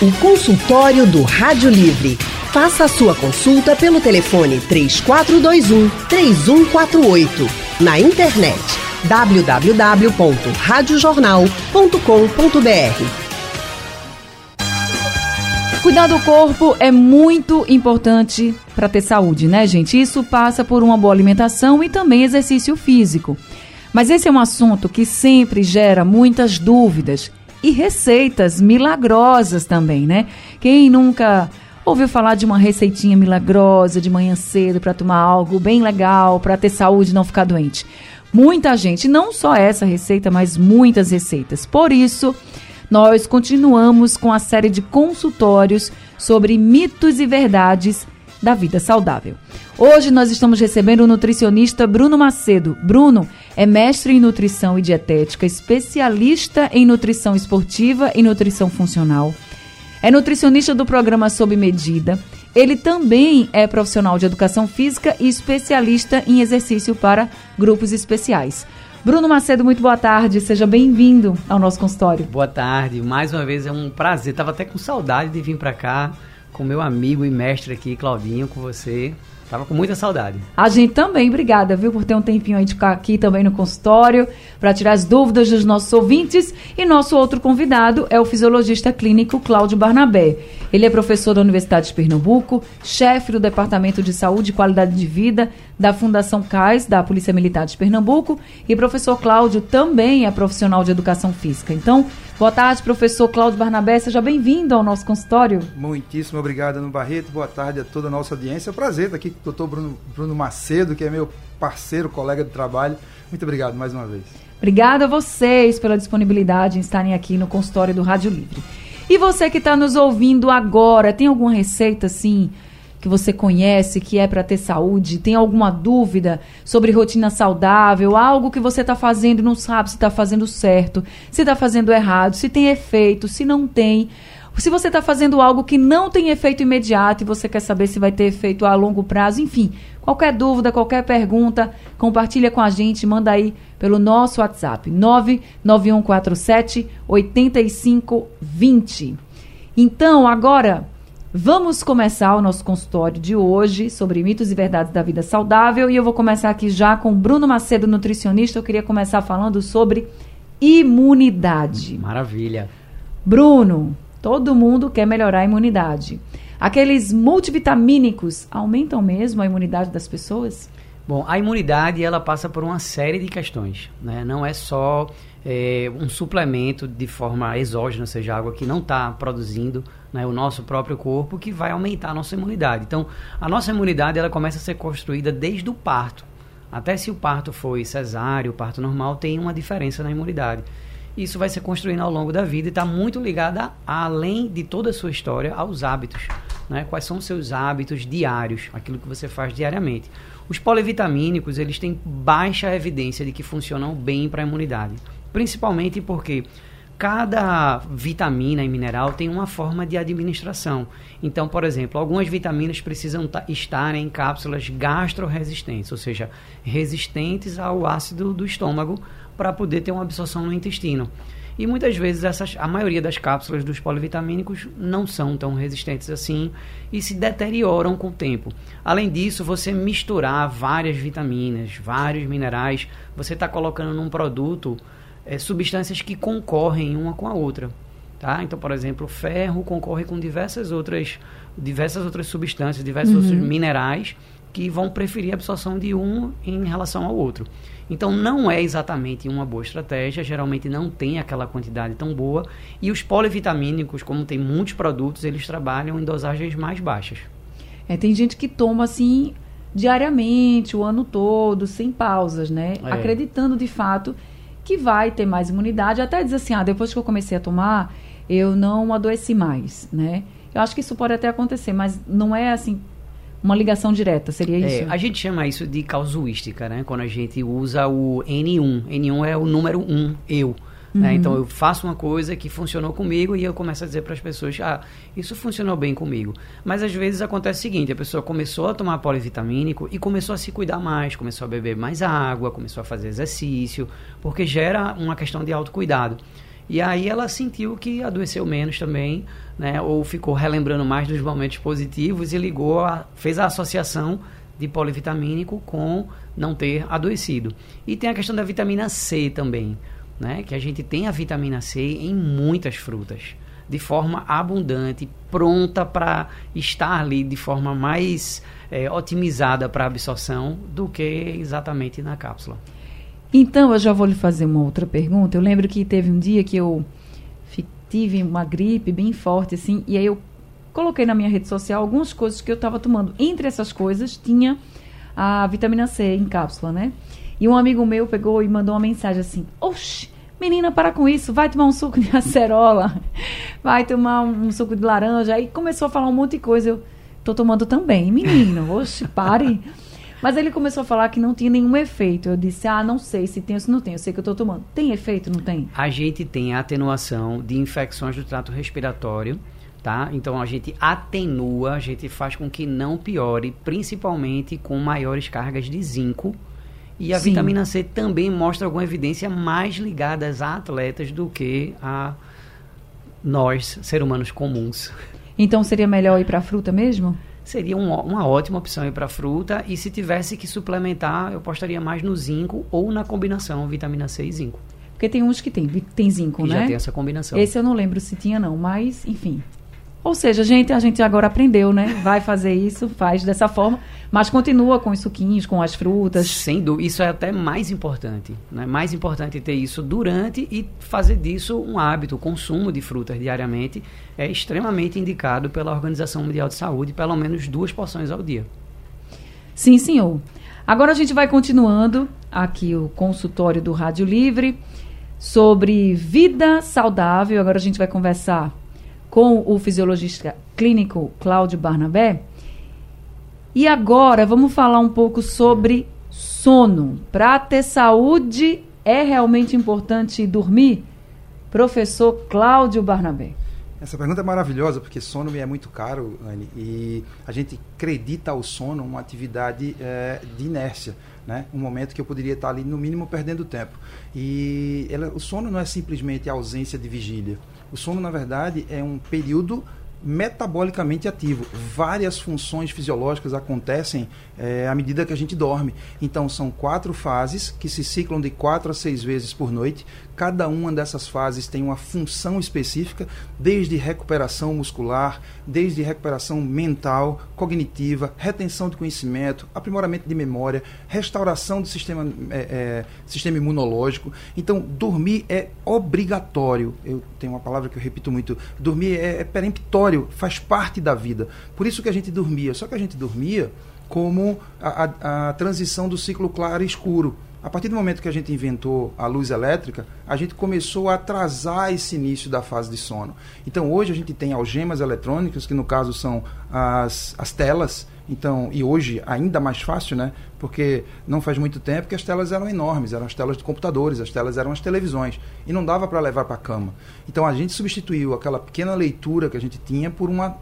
O consultório do Rádio Livre. Faça a sua consulta pelo telefone 3421 3148. Na internet www.radiojornal.com.br. Cuidar do corpo é muito importante para ter saúde, né, gente? Isso passa por uma boa alimentação e também exercício físico. Mas esse é um assunto que sempre gera muitas dúvidas e receitas milagrosas também, né? Quem nunca ouviu falar de uma receitinha milagrosa de manhã cedo para tomar algo bem legal, para ter saúde e não ficar doente? Muita gente, não só essa receita, mas muitas receitas. Por isso, nós continuamos com a série de consultórios sobre mitos e verdades da vida saudável. Hoje nós estamos recebendo o nutricionista Bruno Macedo. Bruno é mestre em nutrição e dietética, especialista em nutrição esportiva e nutrição funcional. É nutricionista do programa Sob Medida. Ele também é profissional de educação física e especialista em exercício para grupos especiais. Bruno Macedo, muito boa tarde. Seja bem-vindo ao nosso consultório. Boa tarde. Mais uma vez é um prazer. Tava até com saudade de vir para cá com meu amigo e mestre aqui, Claudinho, com você. Tava com muita saudade. A gente também, obrigada, viu, por ter um tempinho aí de ficar aqui também no consultório para tirar as dúvidas dos nossos ouvintes. E nosso outro convidado é o fisiologista clínico Cláudio Barnabé. Ele é professor da Universidade de Pernambuco, chefe do Departamento de Saúde e Qualidade de Vida da Fundação CAIS, da Polícia Militar de Pernambuco. E professor Cláudio também é profissional de educação física. Então, Boa tarde, professor Cláudio Barnabé. Seja bem-vindo ao nosso consultório. Muitíssimo obrigado, Ana Barreto. Boa tarde a toda a nossa audiência. É um prazer estar aqui com o doutor Bruno, Bruno Macedo, que é meu parceiro, colega de trabalho. Muito obrigado mais uma vez. Obrigada a vocês pela disponibilidade em estarem aqui no consultório do Rádio Livre. E você que está nos ouvindo agora, tem alguma receita assim que você conhece, que é para ter saúde, tem alguma dúvida sobre rotina saudável, algo que você está fazendo e não sabe se está fazendo certo, se está fazendo errado, se tem efeito, se não tem. Se você está fazendo algo que não tem efeito imediato e você quer saber se vai ter efeito a longo prazo, enfim, qualquer dúvida, qualquer pergunta, compartilha com a gente, manda aí pelo nosso WhatsApp 99147 8520. Então, agora Vamos começar o nosso consultório de hoje sobre mitos e verdades da vida saudável. E eu vou começar aqui já com Bruno Macedo, nutricionista. Eu queria começar falando sobre imunidade. Maravilha. Bruno, todo mundo quer melhorar a imunidade. Aqueles multivitamínicos aumentam mesmo a imunidade das pessoas? Bom, a imunidade ela passa por uma série de questões, né? Não é só é, um suplemento de forma exógena, ou seja, água que não está produzindo né, o nosso próprio corpo, que vai aumentar a nossa imunidade. Então, a nossa imunidade ela começa a ser construída desde o parto. Até se o parto foi cesáreo, o parto normal, tem uma diferença na imunidade. Isso vai ser construindo ao longo da vida e está muito ligada, além de toda a sua história, aos hábitos. Né? Quais são os seus hábitos diários, aquilo que você faz diariamente. Os polivitamínicos, eles têm baixa evidência de que funcionam bem para a imunidade. Principalmente porque cada vitamina e mineral tem uma forma de administração. Então, por exemplo, algumas vitaminas precisam estar em cápsulas gastroresistentes, ou seja, resistentes ao ácido do estômago para poder ter uma absorção no intestino. E muitas vezes essas, a maioria das cápsulas dos polivitamínicos não são tão resistentes assim e se deterioram com o tempo. Além disso, você misturar várias vitaminas, vários minerais, você está colocando num produto é, substâncias que concorrem uma com a outra. Tá? Então, por exemplo, o ferro concorre com diversas outras, diversas outras substâncias, diversos uhum. outros minerais que vão preferir a absorção de um em relação ao outro. Então não é exatamente uma boa estratégia, geralmente não tem aquela quantidade tão boa e os polivitamínicos, como tem muitos produtos, eles trabalham em dosagens mais baixas. É, tem gente que toma assim diariamente, o ano todo, sem pausas, né? É. Acreditando de fato que vai ter mais imunidade, até diz assim, ah, depois que eu comecei a tomar, eu não adoeci mais, né? Eu acho que isso pode até acontecer, mas não é assim uma ligação direta, seria é, isso? É, a gente chama isso de causuística, né? Quando a gente usa o N1. N1 é o número 1, eu. Né? Uhum. Né? Então eu faço uma coisa que funcionou comigo e eu começo a dizer para as pessoas, ah, isso funcionou bem comigo. Mas às vezes acontece o seguinte, a pessoa começou a tomar polivitamínico e começou a se cuidar mais, começou a beber mais água, começou a fazer exercício, porque gera uma questão de autocuidado. E aí ela sentiu que adoeceu menos também, né? Ou ficou relembrando mais dos momentos positivos e ligou, a, fez a associação de polivitamínico com não ter adoecido. E tem a questão da vitamina C também, né? Que a gente tem a vitamina C em muitas frutas, de forma abundante, pronta para estar ali de forma mais é, otimizada para absorção do que exatamente na cápsula. Então, eu já vou lhe fazer uma outra pergunta. Eu lembro que teve um dia que eu tive uma gripe bem forte, assim, e aí eu coloquei na minha rede social algumas coisas que eu estava tomando. Entre essas coisas, tinha a vitamina C em cápsula, né? E um amigo meu pegou e mandou uma mensagem assim: Oxi, menina, para com isso, vai tomar um suco de acerola, vai tomar um, suco de laranja. Aí começou a falar um monte de coisa. Eu tô tomando também, menino, oxi, pare. Mas ele começou a falar que não tinha nenhum efeito. Eu disse, ah, não sei se tem ou se não tem. Eu sei que eu estou tomando. Tem efeito, não tem? A gente tem atenuação de infecções do trato respiratório, tá? Então a gente atenua, a gente faz com que não piore, principalmente com maiores cargas de zinco. E a Sim. vitamina C também mostra alguma evidência mais ligadas a atletas do que a nós, seres humanos comuns. Então seria melhor ir para a fruta mesmo? seria um, uma ótima opção para fruta. E se tivesse que suplementar, eu apostaria mais no zinco ou na combinação vitamina C e zinco. Porque tem uns que tem, tem zinco, que né? Já tem essa combinação. Esse eu não lembro se tinha, não, mas, enfim. Ou seja, gente, a gente agora aprendeu, né? Vai fazer isso, faz dessa forma, mas continua com os suquinhos, com as frutas. Sem dúvida, isso é até mais importante. Né? Mais importante ter isso durante e fazer disso um hábito. O consumo de frutas diariamente é extremamente indicado pela Organização Mundial de Saúde, pelo menos duas porções ao dia. Sim, senhor. Agora a gente vai continuando aqui o consultório do Rádio Livre sobre vida saudável. Agora a gente vai conversar com o fisiologista clínico Cláudio Barnabé. E agora vamos falar um pouco sobre sono. Para ter saúde, é realmente importante dormir? Professor Cláudio Barnabé. Essa pergunta é maravilhosa, porque sono é muito caro, Anne, e a gente acredita ao sono uma atividade é, de inércia, né? um momento que eu poderia estar ali, no mínimo, perdendo tempo. E ela, o sono não é simplesmente a ausência de vigília. O sono, na verdade, é um período metabolicamente ativo. Várias funções fisiológicas acontecem é, à medida que a gente dorme. Então, são quatro fases que se ciclam de quatro a seis vezes por noite. Cada uma dessas fases tem uma função específica, desde recuperação muscular, desde recuperação mental, cognitiva, retenção de conhecimento, aprimoramento de memória, restauração do sistema, é, é, sistema imunológico. Então, dormir é obrigatório. Eu tenho uma palavra que eu repito muito: dormir é, é peremptório, faz parte da vida. Por isso que a gente dormia. Só que a gente dormia como a, a, a transição do ciclo claro e escuro. A partir do momento que a gente inventou a luz elétrica, a gente começou a atrasar esse início da fase de sono. Então hoje a gente tem algemas eletrônicas, que no caso são as, as telas, então, e hoje ainda mais fácil, né? Porque não faz muito tempo que as telas eram enormes, eram as telas de computadores, as telas eram as televisões, e não dava para levar para a cama. Então a gente substituiu aquela pequena leitura que a gente tinha por, uma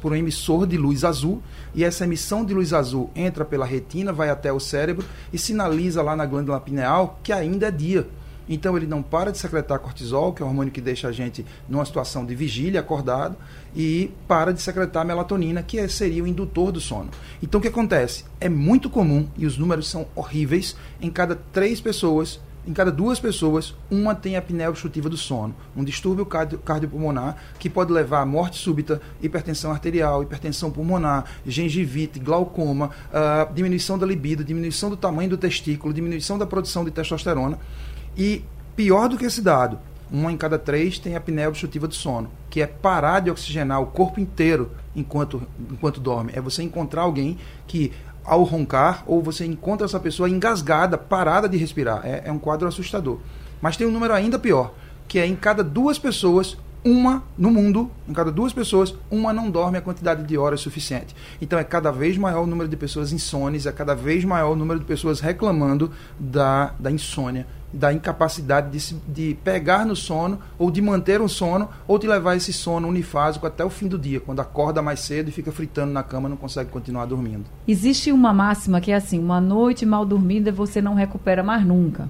por um emissor de luz azul, e essa emissão de luz azul entra pela retina, vai até o cérebro e sinaliza lá na glândula pineal que ainda é dia. Então ele não para de secretar cortisol, que é o hormônio que deixa a gente numa situação de vigília, acordado, e para de secretar melatonina, que é, seria o indutor do sono. Então o que acontece? É muito comum, e os números são horríveis, em cada três pessoas em cada duas pessoas, uma tem apneia obstrutiva do sono, um distúrbio cardio cardiopulmonar que pode levar à morte súbita, hipertensão arterial, hipertensão pulmonar, gengivite, glaucoma, uh, diminuição da libido, diminuição do tamanho do testículo, diminuição da produção de testosterona. E pior do que esse dado, uma em cada três tem apneia obstrutiva do sono, que é parar de oxigenar o corpo inteiro enquanto, enquanto dorme. É você encontrar alguém que, ao roncar, ou você encontra essa pessoa engasgada, parada de respirar. É, é um quadro assustador. Mas tem um número ainda pior, que é em cada duas pessoas, uma no mundo, em cada duas pessoas, uma não dorme a quantidade de horas suficiente. Então é cada vez maior o número de pessoas insones, é cada vez maior o número de pessoas reclamando da, da insônia da incapacidade de, se, de pegar no sono, ou de manter um sono, ou de levar esse sono unifásico até o fim do dia, quando acorda mais cedo e fica fritando na cama não consegue continuar dormindo. Existe uma máxima que é assim: uma noite mal dormida você não recupera mais nunca.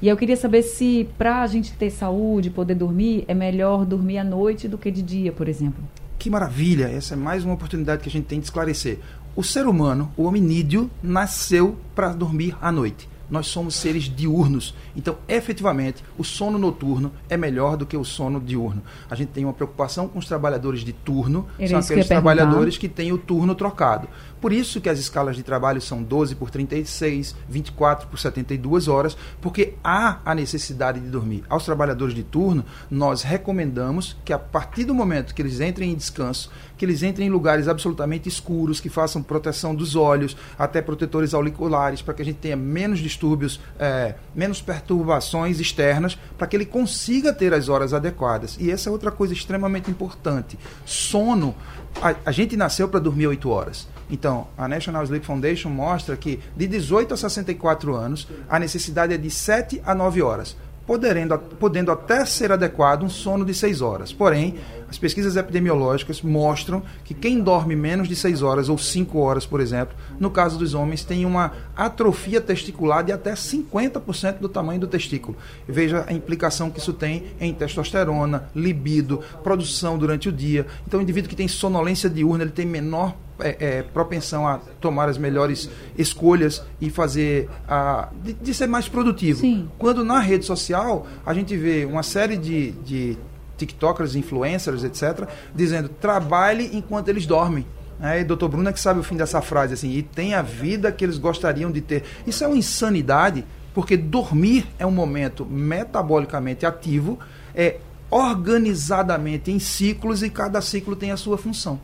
E eu queria saber se, para a gente ter saúde, poder dormir, é melhor dormir à noite do que de dia, por exemplo. Que maravilha! Essa é mais uma oportunidade que a gente tem de esclarecer. O ser humano, o hominídeo, nasceu para dormir à noite nós somos seres diurnos. Então, efetivamente, o sono noturno é melhor do que o sono diurno. A gente tem uma preocupação com os trabalhadores de turno, Era são aqueles que trabalhadores que têm o turno trocado. Por isso que as escalas de trabalho são 12 por 36, 24 por 72 horas, porque há a necessidade de dormir. Aos trabalhadores de turno, nós recomendamos que a partir do momento que eles entrem em descanso, que eles entrem em lugares absolutamente escuros, que façam proteção dos olhos, até protetores auriculares, para que a gente tenha menos distúrbios, é, menos perturbações externas, para que ele consiga ter as horas adequadas. E essa é outra coisa extremamente importante. Sono, a, a gente nasceu para dormir 8 horas. Então, a National Sleep Foundation mostra que de 18 a 64 anos, a necessidade é de 7 a 9 horas podendo, podendo até ser adequado um sono de 6 horas. Porém, as pesquisas epidemiológicas mostram que quem dorme menos de 6 horas ou 5 horas, por exemplo, no caso dos homens, tem uma atrofia testicular de até 50% do tamanho do testículo. Veja a implicação que isso tem em testosterona, libido, produção durante o dia. Então, o indivíduo que tem sonolência diurna, ele tem menor é, é, propensão a tomar as melhores escolhas e fazer a de, de ser mais produtivo. Sim. Quando na rede social a gente vê uma série de, de TikTokers, influencers, etc., dizendo trabalhe enquanto eles dormem. É, e doutor Bruno é que sabe o fim dessa frase, assim, e tem a vida que eles gostariam de ter. Isso é uma insanidade, porque dormir é um momento metabolicamente ativo, é organizadamente em ciclos e cada ciclo tem a sua função.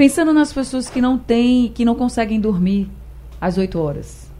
Pensando nas pessoas que não têm, que não conseguem dormir às 8 horas,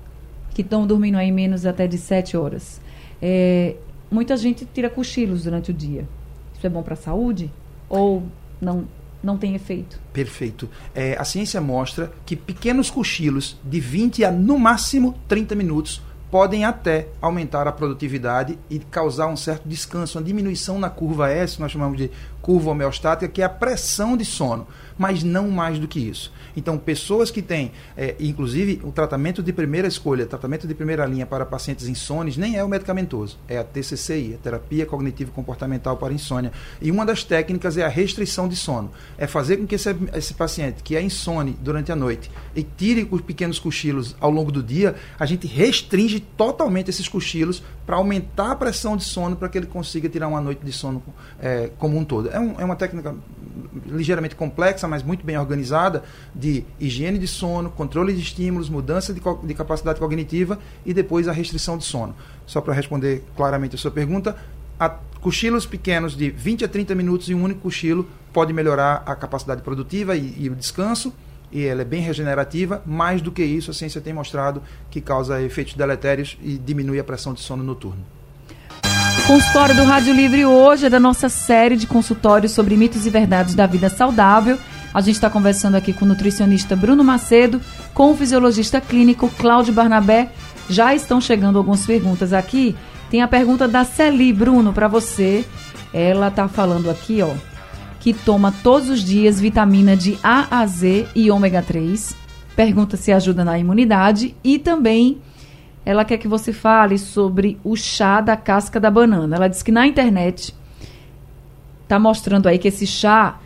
que estão dormindo aí menos até de 7 horas. É, muita gente tira cochilos durante o dia. Isso é bom para a saúde? Ou não, não tem efeito? Perfeito. É, a ciência mostra que pequenos cochilos de 20 a no máximo 30 minutos podem até aumentar a produtividade e causar um certo descanso, uma diminuição na curva S, nós chamamos de curva homeostática, que é a pressão de sono, mas não mais do que isso. Então, pessoas que têm, é, inclusive, o tratamento de primeira escolha, tratamento de primeira linha para pacientes insones, nem é o medicamentoso, é a TCCI, a terapia cognitivo comportamental para insônia. E uma das técnicas é a restrição de sono, é fazer com que esse, esse paciente que é insone durante a noite e tire os pequenos cochilos ao longo do dia, a gente restringe totalmente esses cochilos para aumentar a pressão de sono para que ele consiga tirar uma noite de sono é, como um todo. É, um, é uma técnica ligeiramente complexa, mas muito bem organizada, de higiene de sono, controle de estímulos, mudança de, de capacidade cognitiva e depois a restrição de sono. Só para responder claramente a sua pergunta, a cochilos pequenos de 20 a 30 minutos em um único cochilo pode melhorar a capacidade produtiva e, e o descanso e ela é bem regenerativa. Mais do que isso, a ciência tem mostrado que causa efeitos deletérios e diminui a pressão de sono noturno. Consultório do Rádio Livre hoje é da nossa série de consultórios sobre mitos e verdades da vida saudável. A gente está conversando aqui com o nutricionista Bruno Macedo, com o fisiologista clínico Cláudio Barnabé. Já estão chegando algumas perguntas aqui. Tem a pergunta da Celi, Bruno, para você. Ela está falando aqui, ó, que toma todos os dias vitamina de A a Z e ômega 3. Pergunta se ajuda na imunidade e também ela quer que você fale sobre o chá da casca da banana. Ela diz que na internet está mostrando aí que esse chá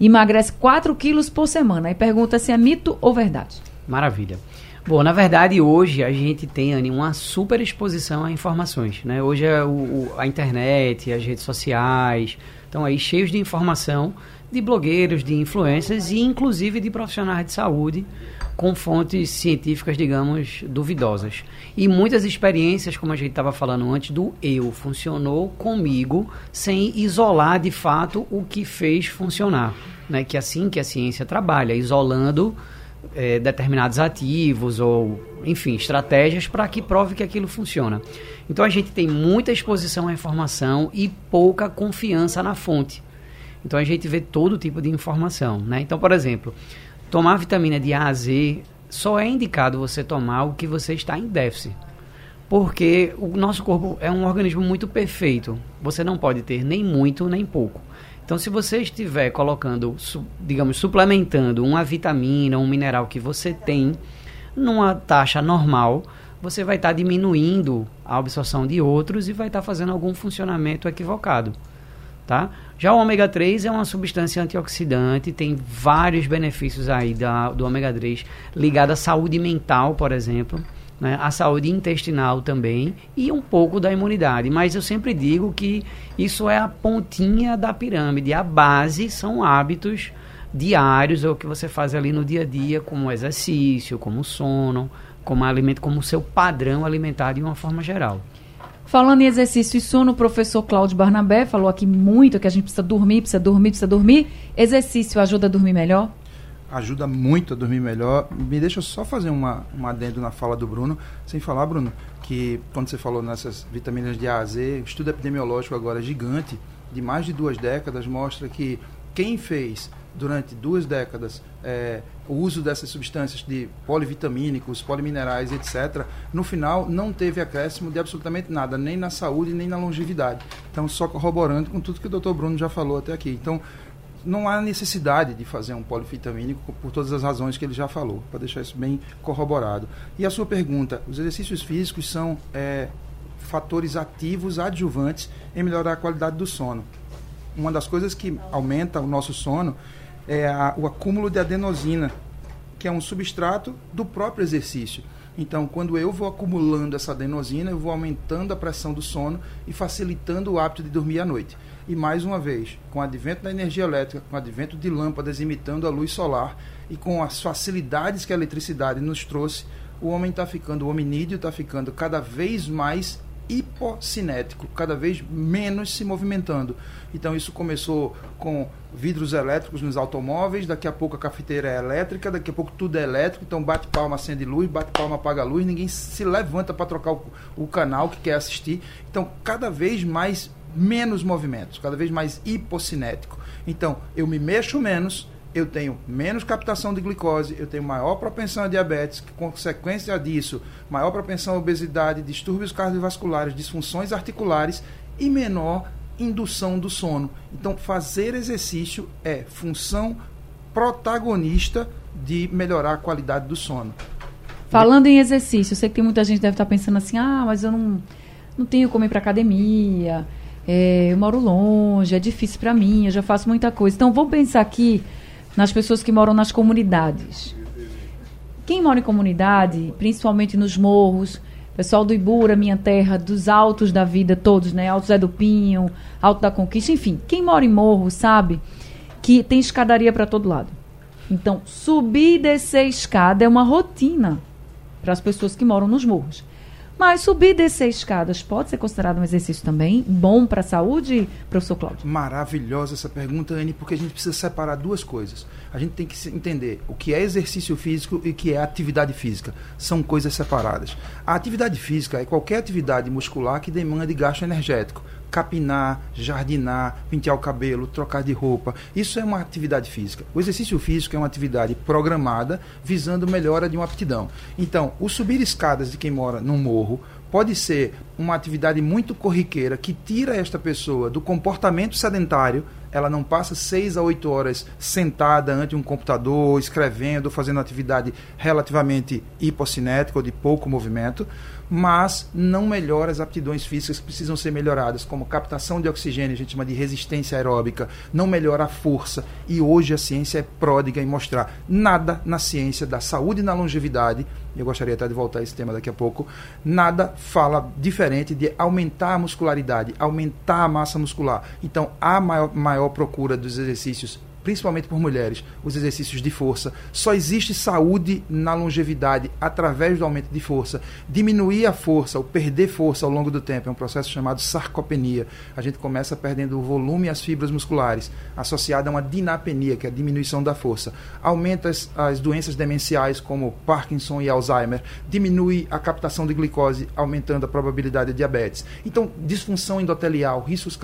emagrece 4 quilos por semana. E pergunta se é mito ou verdade. Maravilha. Bom, na verdade, hoje a gente tem, Anny, uma super exposição a informações. Né? Hoje é o, o, a internet, as redes sociais estão aí cheios de informação de blogueiros, de influências e inclusive de profissionais de saúde com fontes científicas, digamos, duvidosas. E muitas experiências, como a gente estava falando antes, do eu funcionou comigo sem isolar de fato o que fez funcionar. Né? Que é assim que a ciência trabalha, isolando é, determinados ativos ou, enfim, estratégias para que prove que aquilo funciona. Então a gente tem muita exposição à informação e pouca confiança na fonte. Então a gente vê todo tipo de informação. Né? Então, por exemplo, Tomar vitamina de A a Z só é indicado você tomar o que você está em déficit. Porque o nosso corpo é um organismo muito perfeito. Você não pode ter nem muito nem pouco. Então, se você estiver colocando, digamos, suplementando uma vitamina, um mineral que você tem numa taxa normal, você vai estar tá diminuindo a absorção de outros e vai estar tá fazendo algum funcionamento equivocado. Tá? Já o ômega 3 é uma substância antioxidante, tem vários benefícios aí da, do ômega 3 ligado à saúde mental, por exemplo, né? à saúde intestinal também e um pouco da imunidade. Mas eu sempre digo que isso é a pontinha da pirâmide, a base são hábitos diários, ou o que você faz ali no dia a dia, como exercício, como sono, como alimento, como seu padrão alimentar de uma forma geral. Falando em exercício e sono, o professor Cláudio Barnabé falou aqui muito que a gente precisa dormir, precisa dormir, precisa dormir. Exercício ajuda a dormir melhor? Ajuda muito a dormir melhor. Me deixa só fazer uma, uma adendo na fala do Bruno, sem falar, Bruno, que quando você falou nessas vitaminas de A a Z, o estudo epidemiológico agora gigante, de mais de duas décadas, mostra que quem fez durante duas décadas é, o uso dessas substâncias de polivitamínicos, poliminerais, etc., no final não teve acréscimo de absolutamente nada, nem na saúde, nem na longevidade. Então, só corroborando com tudo que o doutor Bruno já falou até aqui. Então, não há necessidade de fazer um polivitamínico por todas as razões que ele já falou, para deixar isso bem corroborado. E a sua pergunta: os exercícios físicos são é, fatores ativos adjuvantes em melhorar a qualidade do sono. Uma das coisas que aumenta o nosso sono é a, o acúmulo de adenosina, que é um substrato do próprio exercício. Então, quando eu vou acumulando essa adenosina, eu vou aumentando a pressão do sono e facilitando o hábito de dormir à noite. E mais uma vez, com o advento da energia elétrica, com o advento de lâmpadas imitando a luz solar e com as facilidades que a eletricidade nos trouxe, o homem está ficando, o hominídeo está ficando cada vez mais hipocinético, cada vez menos se movimentando. Então isso começou com vidros elétricos nos automóveis, daqui a pouco a cafeteira é elétrica, daqui a pouco tudo é elétrico, então bate palma, acende luz, bate palma, apaga luz, ninguém se levanta para trocar o, o canal que quer assistir. Então cada vez mais menos movimentos, cada vez mais hipocinético. Então eu me mexo menos, eu tenho menos captação de glicose, eu tenho maior propensão a diabetes, consequência disso, maior propensão a obesidade, distúrbios cardiovasculares, disfunções articulares e menor indução do sono. Então, fazer exercício é função protagonista de melhorar a qualidade do sono. Falando em exercício, eu sei que tem muita gente que deve estar pensando assim: ah, mas eu não, não tenho como ir para academia, é, eu moro longe, é difícil para mim, eu já faço muita coisa. Então, vamos pensar aqui nas pessoas que moram nas comunidades. Quem mora em comunidade, principalmente nos morros, pessoal do Ibura, minha terra, dos altos da vida todos, né? Alto Zé do Pinho, Alto da Conquista, enfim, quem mora em morro sabe que tem escadaria para todo lado. Então, subir e descer escada é uma rotina para as pessoas que moram nos morros. Mas subir e descer escadas pode ser considerado um exercício também bom para a saúde, professor Cláudio? Maravilhosa essa pergunta, Anne, porque a gente precisa separar duas coisas. A gente tem que entender o que é exercício físico e o que é atividade física. São coisas separadas. A atividade física é qualquer atividade muscular que demande gasto energético capinar, jardinar, pentear o cabelo, trocar de roupa. Isso é uma atividade física. O exercício físico é uma atividade programada visando melhora de uma aptidão. Então, o subir escadas de quem mora num morro pode ser uma atividade muito corriqueira que tira esta pessoa do comportamento sedentário. Ela não passa seis a oito horas sentada ante um computador, escrevendo, fazendo atividade relativamente hipocinética ou de pouco movimento mas não melhora as aptidões físicas que precisam ser melhoradas, como captação de oxigênio, a gente chama de resistência aeróbica, não melhora a força. E hoje a ciência é pródiga em mostrar nada na ciência da saúde e na longevidade, eu gostaria até de voltar a esse tema daqui a pouco, nada fala diferente de aumentar a muscularidade, aumentar a massa muscular. Então, há maior, maior procura dos exercícios principalmente por mulheres, os exercícios de força. Só existe saúde na longevidade através do aumento de força. Diminuir a força, ou perder força ao longo do tempo, é um processo chamado sarcopenia. A gente começa perdendo o volume e as fibras musculares, associada a uma dinapenia, que é a diminuição da força. Aumenta as, as doenças demenciais, como Parkinson e Alzheimer. Diminui a captação de glicose, aumentando a probabilidade de diabetes. Então, disfunção endotelial, riscos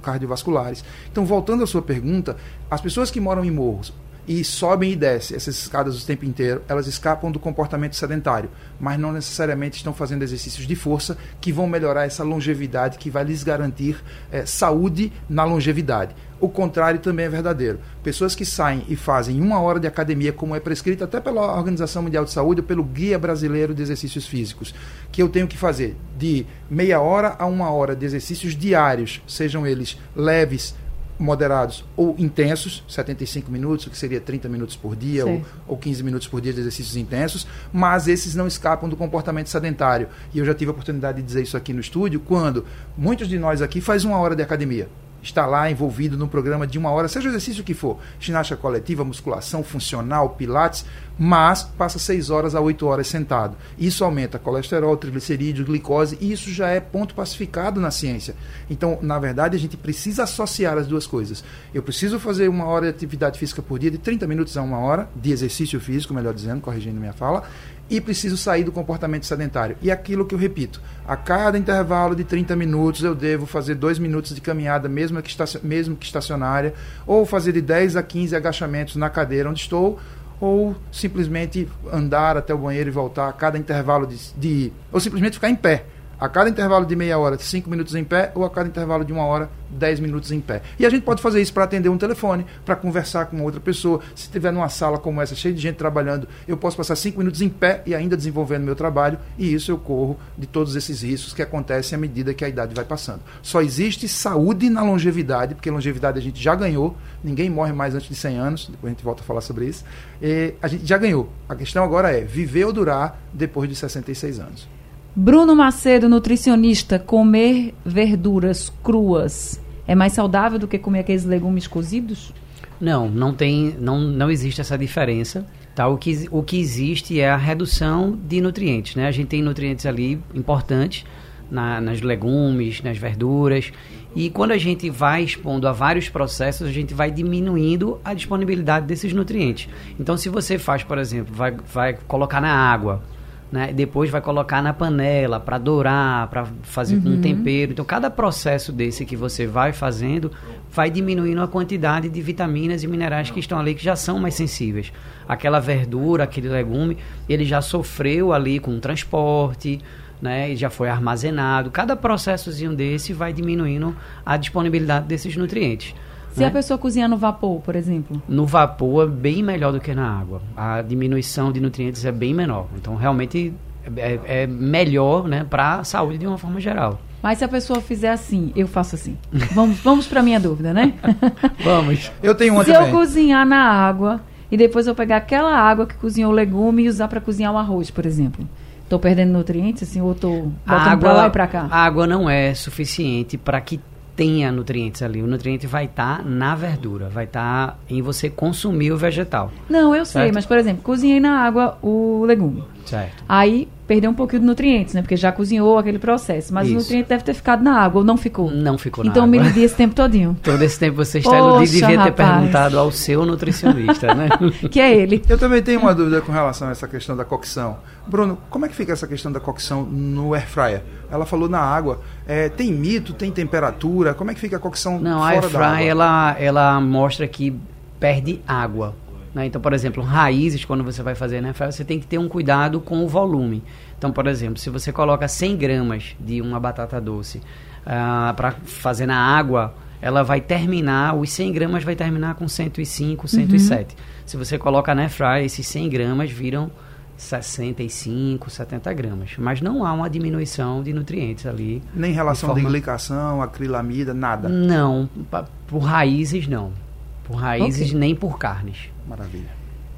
cardiovasculares. Então, voltando à sua pergunta, as pessoas que moram em morros, e sobem e descem essas escadas o tempo inteiro, elas escapam do comportamento sedentário, mas não necessariamente estão fazendo exercícios de força que vão melhorar essa longevidade, que vai lhes garantir é, saúde na longevidade. O contrário também é verdadeiro. Pessoas que saem e fazem uma hora de academia, como é prescrito até pela Organização Mundial de Saúde ou pelo Guia Brasileiro de Exercícios Físicos, que eu tenho que fazer de meia hora a uma hora de exercícios diários, sejam eles leves, moderados ou intensos, 75 minutos, o que seria 30 minutos por dia ou, ou 15 minutos por dia de exercícios intensos, mas esses não escapam do comportamento sedentário. E eu já tive a oportunidade de dizer isso aqui no estúdio, quando muitos de nós aqui faz uma hora de academia está lá envolvido num programa de uma hora, seja o exercício que for, ginástica coletiva, musculação, funcional, pilates, mas passa seis horas a oito horas sentado. Isso aumenta colesterol, triglicerídeos, glicose, e isso já é ponto pacificado na ciência. Então, na verdade, a gente precisa associar as duas coisas. Eu preciso fazer uma hora de atividade física por dia, de 30 minutos a uma hora, de exercício físico, melhor dizendo, corrigindo minha fala, e preciso sair do comportamento sedentário. E aquilo que eu repito, a cada intervalo de 30 minutos eu devo fazer dois minutos de caminhada, mesmo que, mesmo que estacionária, ou fazer de 10 a 15 agachamentos na cadeira onde estou, ou simplesmente andar até o banheiro e voltar a cada intervalo de, de ou simplesmente ficar em pé a cada intervalo de meia hora, cinco minutos em pé, ou a cada intervalo de uma hora, dez minutos em pé. E a gente pode fazer isso para atender um telefone, para conversar com outra pessoa. Se estiver numa sala como essa, cheia de gente trabalhando, eu posso passar cinco minutos em pé e ainda desenvolvendo meu trabalho, e isso eu corro de todos esses riscos que acontecem à medida que a idade vai passando. Só existe saúde na longevidade, porque longevidade a gente já ganhou, ninguém morre mais antes de 100 anos, depois a gente volta a falar sobre isso. E a gente já ganhou. A questão agora é viver ou durar depois de 66 anos. Bruno Macedo, nutricionista, comer verduras cruas é mais saudável do que comer aqueles legumes cozidos? Não, não tem, não, não existe essa diferença. Tá? O, que, o que existe é a redução de nutrientes. Né? A gente tem nutrientes ali importantes na, nas legumes, nas verduras. E quando a gente vai expondo a vários processos, a gente vai diminuindo a disponibilidade desses nutrientes. Então, se você faz, por exemplo, vai, vai colocar na água né? Depois vai colocar na panela para dourar, para fazer uhum. um tempero. Então, cada processo desse que você vai fazendo vai diminuindo a quantidade de vitaminas e minerais que estão ali que já são mais sensíveis. Aquela verdura, aquele legume, ele já sofreu ali com o transporte, né, já foi armazenado. Cada processozinho desse vai diminuindo a disponibilidade desses nutrientes. Se né? a pessoa cozinhar no vapor, por exemplo? No vapor é bem melhor do que na água. A diminuição de nutrientes é bem menor. Então, realmente é, é melhor né, para a saúde de uma forma geral. Mas se a pessoa fizer assim, eu faço assim. Vamos, vamos para minha dúvida, né? vamos. Eu tenho uma Se também. eu cozinhar na água e depois eu pegar aquela água que cozinhou o legume e usar para cozinhar o arroz, por exemplo. Estou perdendo nutrientes, assim, ou estou botando para lá e para cá? A água não é suficiente para que tenha nutrientes ali. O nutriente vai estar tá na verdura, vai estar tá em você consumir o vegetal. Não, eu certo? sei, mas por exemplo, cozinhei na água o legume. Certo. Aí perdeu um pouquinho de nutrientes, né? Porque já cozinhou aquele processo. Mas Isso. o nutriente deve ter ficado na água, ou não ficou? Não ficou na então, água. Então me medi esse tempo todinho. Todo esse tempo você está Poxa, devia rapaz. ter perguntado ao seu nutricionista, né? que é ele. Eu também tenho uma dúvida com relação a essa questão da cocção. Bruno, como é que fica essa questão da cocção no air fryer? Ela falou na água. É, tem mito, tem temperatura? Como é que fica a cocção não, fora a air fryer, ela, ela mostra que perde água. Né? Então, por exemplo, raízes, quando você vai fazer né, você tem que ter um cuidado com o volume. Então, por exemplo, se você coloca 100 gramas de uma batata doce uh, ah, para fazer na água, ela vai terminar, os 100 gramas vai terminar com 105, 107. Uhum. Se você coloca na fry, esses 100 gramas viram 65, 70 gramas. Mas não há uma diminuição de nutrientes ali. Nem relação de, forma... de glicação, acrilamida, nada? Não, por raízes não. Por raízes okay. nem por carnes. Maravilha.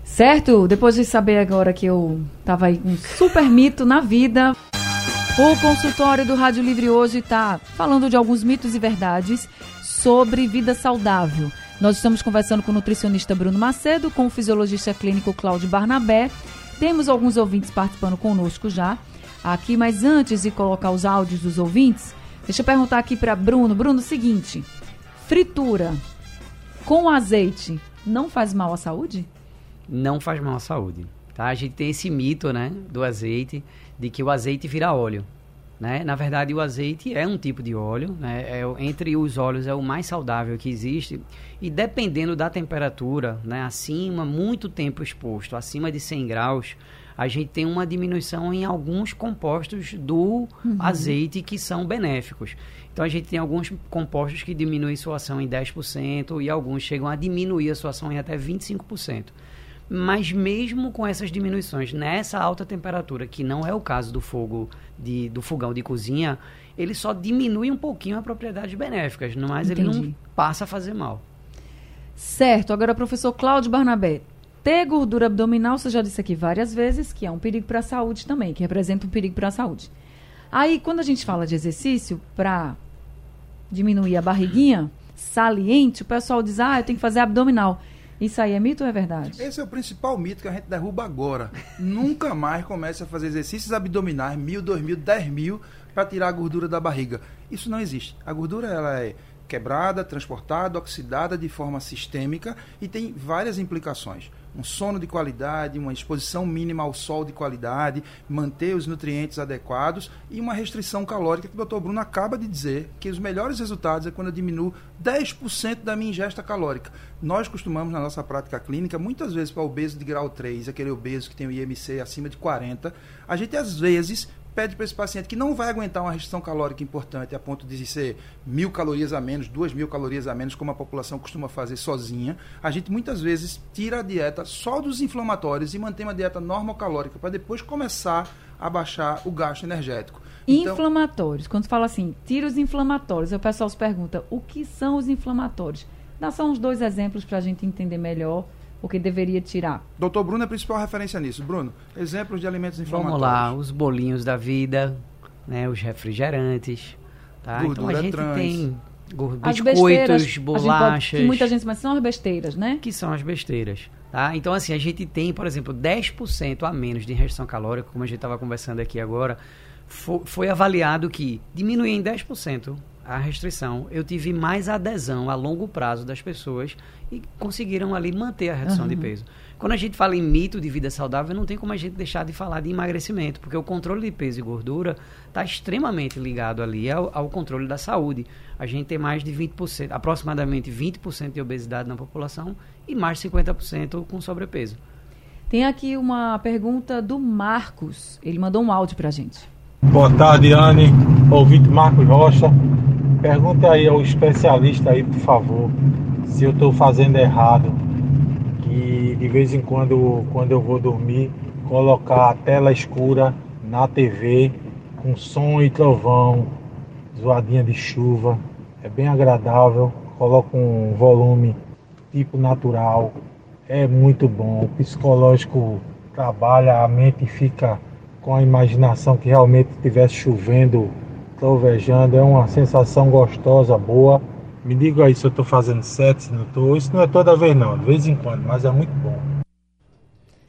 Certo? Depois de saber agora que eu tava aí com um super mito na vida. O consultório do Rádio Livre hoje está falando de alguns mitos e verdades sobre vida saudável. Nós estamos conversando com o nutricionista Bruno Macedo, com o fisiologista clínico Cláudio Barnabé. Temos alguns ouvintes participando conosco já aqui, mas antes de colocar os áudios dos ouvintes, deixa eu perguntar aqui para Bruno. Bruno, seguinte: fritura com azeite não faz mal à saúde? Não faz mal à saúde. Tá? A gente tem esse mito, né, do azeite, de que o azeite vira óleo. Né? Na verdade, o azeite é um tipo de óleo, né? é, entre os óleos é o mais saudável que existe. E dependendo da temperatura, né? acima, muito tempo exposto, acima de 100 graus, a gente tem uma diminuição em alguns compostos do uhum. azeite que são benéficos. Então a gente tem alguns compostos que diminuem sua ação em 10% e alguns chegam a diminuir a sua ação em até 25%. Mas mesmo com essas diminuições nessa alta temperatura, que não é o caso do fogo de, do fogão de cozinha, ele só diminui um pouquinho as propriedades benéficas, mas Entendi. ele não passa a fazer mal. Certo. Agora, professor Cláudio Barnabé, ter gordura abdominal, você já disse aqui várias vezes, que é um perigo para a saúde também, que representa um perigo para a saúde. Aí, quando a gente fala de exercício para diminuir a barriguinha saliente, o pessoal diz, ah, eu tenho que fazer abdominal. Isso aí é mito ou é verdade? Esse é o principal mito que a gente derruba agora. Nunca mais comece a fazer exercícios abdominais, mil, dois mil, dez mil, para tirar a gordura da barriga. Isso não existe. A gordura ela é quebrada, transportada, oxidada de forma sistêmica e tem várias implicações um sono de qualidade, uma exposição mínima ao sol de qualidade, manter os nutrientes adequados e uma restrição calórica que o Dr. Bruno acaba de dizer que os melhores resultados é quando eu diminuo 10% da minha ingesta calórica. Nós costumamos na nossa prática clínica, muitas vezes para obeso de grau 3, aquele obeso que tem o IMC acima de 40, a gente às vezes pede para esse paciente que não vai aguentar uma restrição calórica importante a ponto de ser mil calorias a menos, duas mil calorias a menos, como a população costuma fazer sozinha, a gente muitas vezes tira a dieta só dos inflamatórios e mantém uma dieta normocalórica para depois começar a baixar o gasto energético. Então, inflamatórios. Quando fala assim, tira os inflamatórios, o pessoal se pergunta o que são os inflamatórios. Dá só uns dois exemplos para a gente entender melhor o que deveria tirar? Doutor Bruno é a principal referência nisso. Bruno, exemplos de alimentos inflamatórios. Vamos lá, os bolinhos da vida, né, os refrigerantes. Tá? Gordura então a gente trans. tem as biscoitos, bolachas. Pode, muita gente mas são as besteiras, né? Que são as besteiras. Tá? Então, assim, a gente tem, por exemplo, 10% a menos de restrição calórica, como a gente estava conversando aqui agora. Foi, foi avaliado que diminuir em 10% a restrição, eu tive mais adesão a longo prazo das pessoas e conseguiram ali manter a redução uhum. de peso. Quando a gente fala em mito de vida saudável, não tem como a gente deixar de falar de emagrecimento, porque o controle de peso e gordura está extremamente ligado ali ao, ao, controle da saúde. A gente tem mais de 20%, aproximadamente 20% de obesidade na população e mais de 50% com sobrepeso. Tem aqui uma pergunta do Marcos. Ele mandou um áudio para a gente. Boa tarde, Anne. Ouvinte Marcos Rocha. Pergunta aí ao especialista aí, por favor, se eu estou fazendo errado. Que de vez em quando, quando eu vou dormir, colocar a tela escura na TV com som e trovão, zoadinha de chuva. É bem agradável. Coloco um volume tipo natural. É muito bom. O psicológico trabalha, a mente fica com a imaginação que realmente estivesse chovendo trovejando, é uma sensação gostosa, boa. Me diga aí se eu estou fazendo certo, se não estou. Isso não é toda vez não, de vez em quando, mas é muito bom.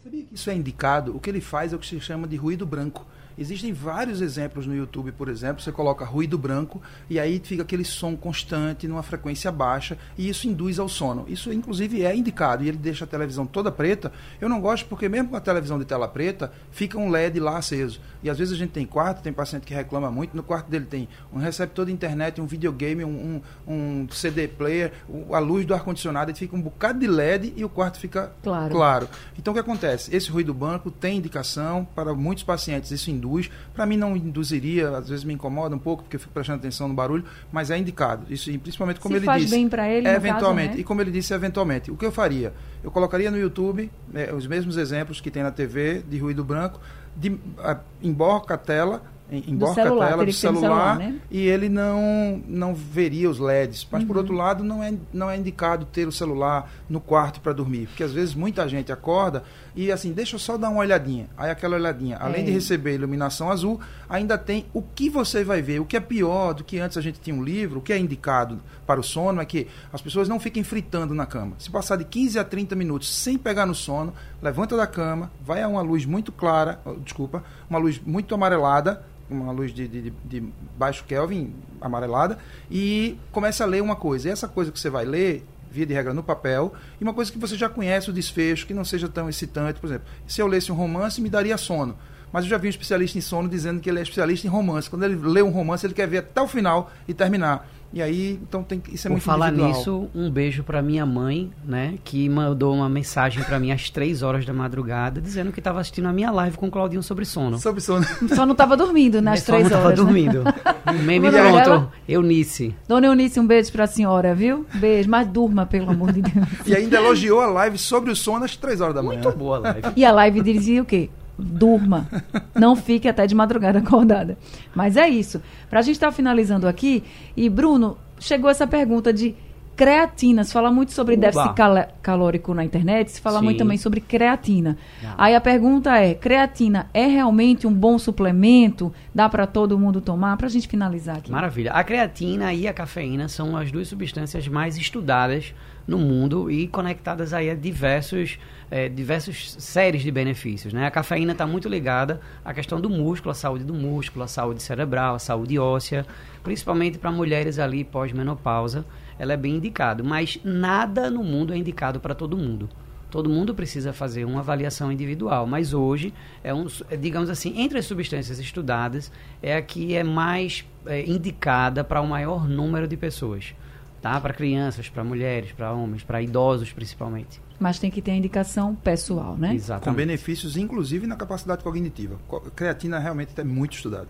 Sabia que isso é indicado? O que ele faz é o que se chama de ruído branco. Existem vários exemplos no YouTube, por exemplo, você coloca ruído branco e aí fica aquele som constante numa frequência baixa e isso induz ao sono. Isso inclusive é indicado e ele deixa a televisão toda preta. Eu não gosto porque mesmo com a televisão de tela preta, fica um LED lá aceso. E às vezes a gente tem quarto, tem paciente que reclama muito, no quarto dele tem um receptor de internet, um videogame, um, um, um CD player, a luz do ar-condicionado, e fica um bocado de LED e o quarto fica claro. claro. Então o que acontece? Esse ruído branco tem indicação para muitos pacientes, isso induz induz. Para mim não induziria, às vezes me incomoda um pouco, porque eu fico prestando atenção no barulho, mas é indicado. Isso, principalmente como Se ele faz disse. bem para ele, eventualmente. Caso, né? E como ele disse, eventualmente. O que eu faria? Eu colocaria no YouTube né, os mesmos exemplos que tem na TV de ruído branco, de, a, emborca a tela emborca a tela do celular, celular né? e ele não não veria os LEDs. Mas uhum. por outro lado, não é, não é indicado ter o celular no quarto para dormir, porque às vezes muita gente acorda e assim, deixa eu só dar uma olhadinha. Aí aquela olhadinha, além é. de receber iluminação azul, ainda tem o que você vai ver. O que é pior do que antes a gente tinha um livro, o que é indicado para o sono é que as pessoas não fiquem fritando na cama. Se passar de 15 a 30 minutos sem pegar no sono, levanta da cama, vai a uma luz muito clara, desculpa, uma luz muito amarelada, uma luz de, de, de, baixo Kelvin, amarelada, e começa a ler uma coisa. E essa coisa que você vai ler, via de regra, no papel, e uma coisa que você já conhece o desfecho, que não seja tão excitante. Por exemplo, se eu lesse um romance, me daria sono. Mas eu já vi um especialista em sono dizendo que ele é especialista em romance. Quando ele lê um romance, ele quer ver até o final e terminar. E aí, então tem isso é Por muito falar individual. nisso, um beijo pra minha mãe, né, que mandou uma mensagem pra mim às três horas da madrugada, dizendo que estava assistindo a minha live com o Claudinho sobre sono. Sobre sono. Só não estava dormindo nas Só três não horas. tava né? dormindo. Meme pronto. dela? Eunice. Dona Eunice, um beijo pra senhora, viu? Beijo, mas durma, pelo amor de Deus. E ainda elogiou a live sobre o sono às 3 horas da manhã. Muito boa a live. E a live dizia o quê? Durma. Não fique até de madrugada acordada. Mas é isso. Pra gente estar finalizando aqui, e Bruno, chegou essa pergunta de creatina. Se fala muito sobre Uba. déficit cala- calórico na internet, se fala Sim. muito também sobre creatina. Ah. Aí a pergunta é: creatina é realmente um bom suplemento? Dá pra todo mundo tomar? Pra gente finalizar aqui. Maravilha. A creatina e a cafeína são as duas substâncias mais estudadas no mundo e conectadas aí a diversos, eh, diversos séries de benefícios. Né? A cafeína está muito ligada à questão do músculo, à saúde do músculo, à saúde cerebral, à saúde óssea, principalmente para mulheres ali pós-menopausa. Ela é bem indicada, mas nada no mundo é indicado para todo mundo. Todo mundo precisa fazer uma avaliação individual, mas hoje é um, é, digamos assim, entre as substâncias estudadas é a que é mais é, indicada para o maior número de pessoas, tá? Para crianças, para mulheres, para homens, para idosos principalmente. Mas tem que ter a indicação pessoal, né? Com Exatamente. benefícios, inclusive na capacidade cognitiva. Co- Creatina realmente é muito estudado.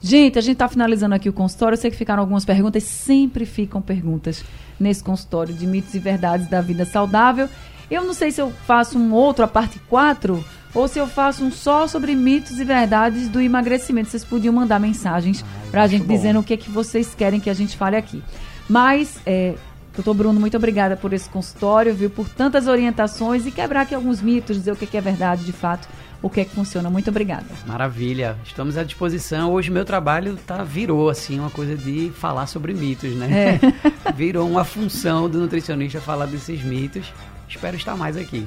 Gente, a gente está finalizando aqui o consultório. Eu sei que ficaram algumas perguntas, sempre ficam perguntas nesse consultório de mitos e verdades da vida saudável. Eu não sei se eu faço um outro, a parte 4, ou se eu faço um só sobre mitos e verdades do emagrecimento. Vocês podiam mandar mensagens para a gente bom. dizendo o que, é que vocês querem que a gente fale aqui. Mas, é, doutor Bruno, muito obrigada por esse consultório, viu? Por tantas orientações e quebrar aqui alguns mitos, dizer o que, que é verdade de fato, o que é que funciona. Muito obrigada. Maravilha. Estamos à disposição. Hoje meu trabalho tá virou assim uma coisa de falar sobre mitos, né? virou uma função do nutricionista falar desses mitos. Espero estar mais aqui.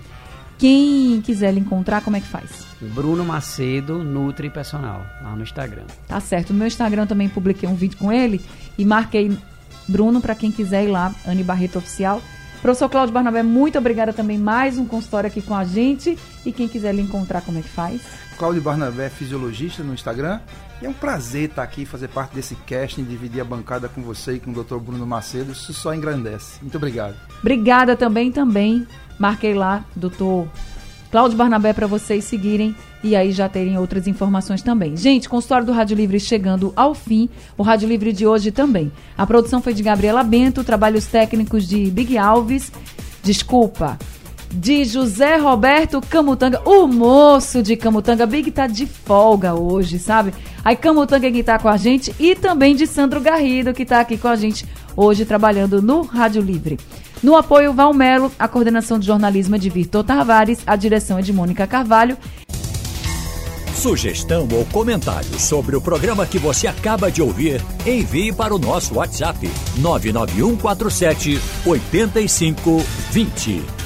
Quem quiser lhe encontrar, como é que faz? Bruno Macedo, Nutri Personal, lá no Instagram. Tá certo. No meu Instagram também publiquei um vídeo com ele e marquei Bruno para quem quiser ir lá, Anne Barreto Oficial. Professor Cláudio Barnabé, muito obrigada também. Mais um consultório aqui com a gente. E quem quiser lhe encontrar, como é que faz? Cláudio Barnabé, fisiologista no Instagram. E é um prazer estar aqui, fazer parte desse casting, dividir a bancada com você e com o Dr. Bruno Macedo. Isso só engrandece. Muito obrigado. Obrigada também, também. Marquei lá, doutor Cláudio Barnabé, para vocês seguirem e aí já terem outras informações também. Gente, consultório do Rádio Livre chegando ao fim. O Rádio Livre de hoje também. A produção foi de Gabriela Bento, trabalhos técnicos de Big Alves. Desculpa. De José Roberto Camutanga, o moço de Camutanga. Big tá de folga hoje, sabe? Aí Camutanga que tá com a gente e também de Sandro Garrido, que tá aqui com a gente hoje trabalhando no Rádio Livre. No apoio, Valmelo, a coordenação de jornalismo é de Vitor Tavares, a direção é de Mônica Carvalho. Sugestão ou comentário sobre o programa que você acaba de ouvir, envie para o nosso WhatsApp 99147 8520.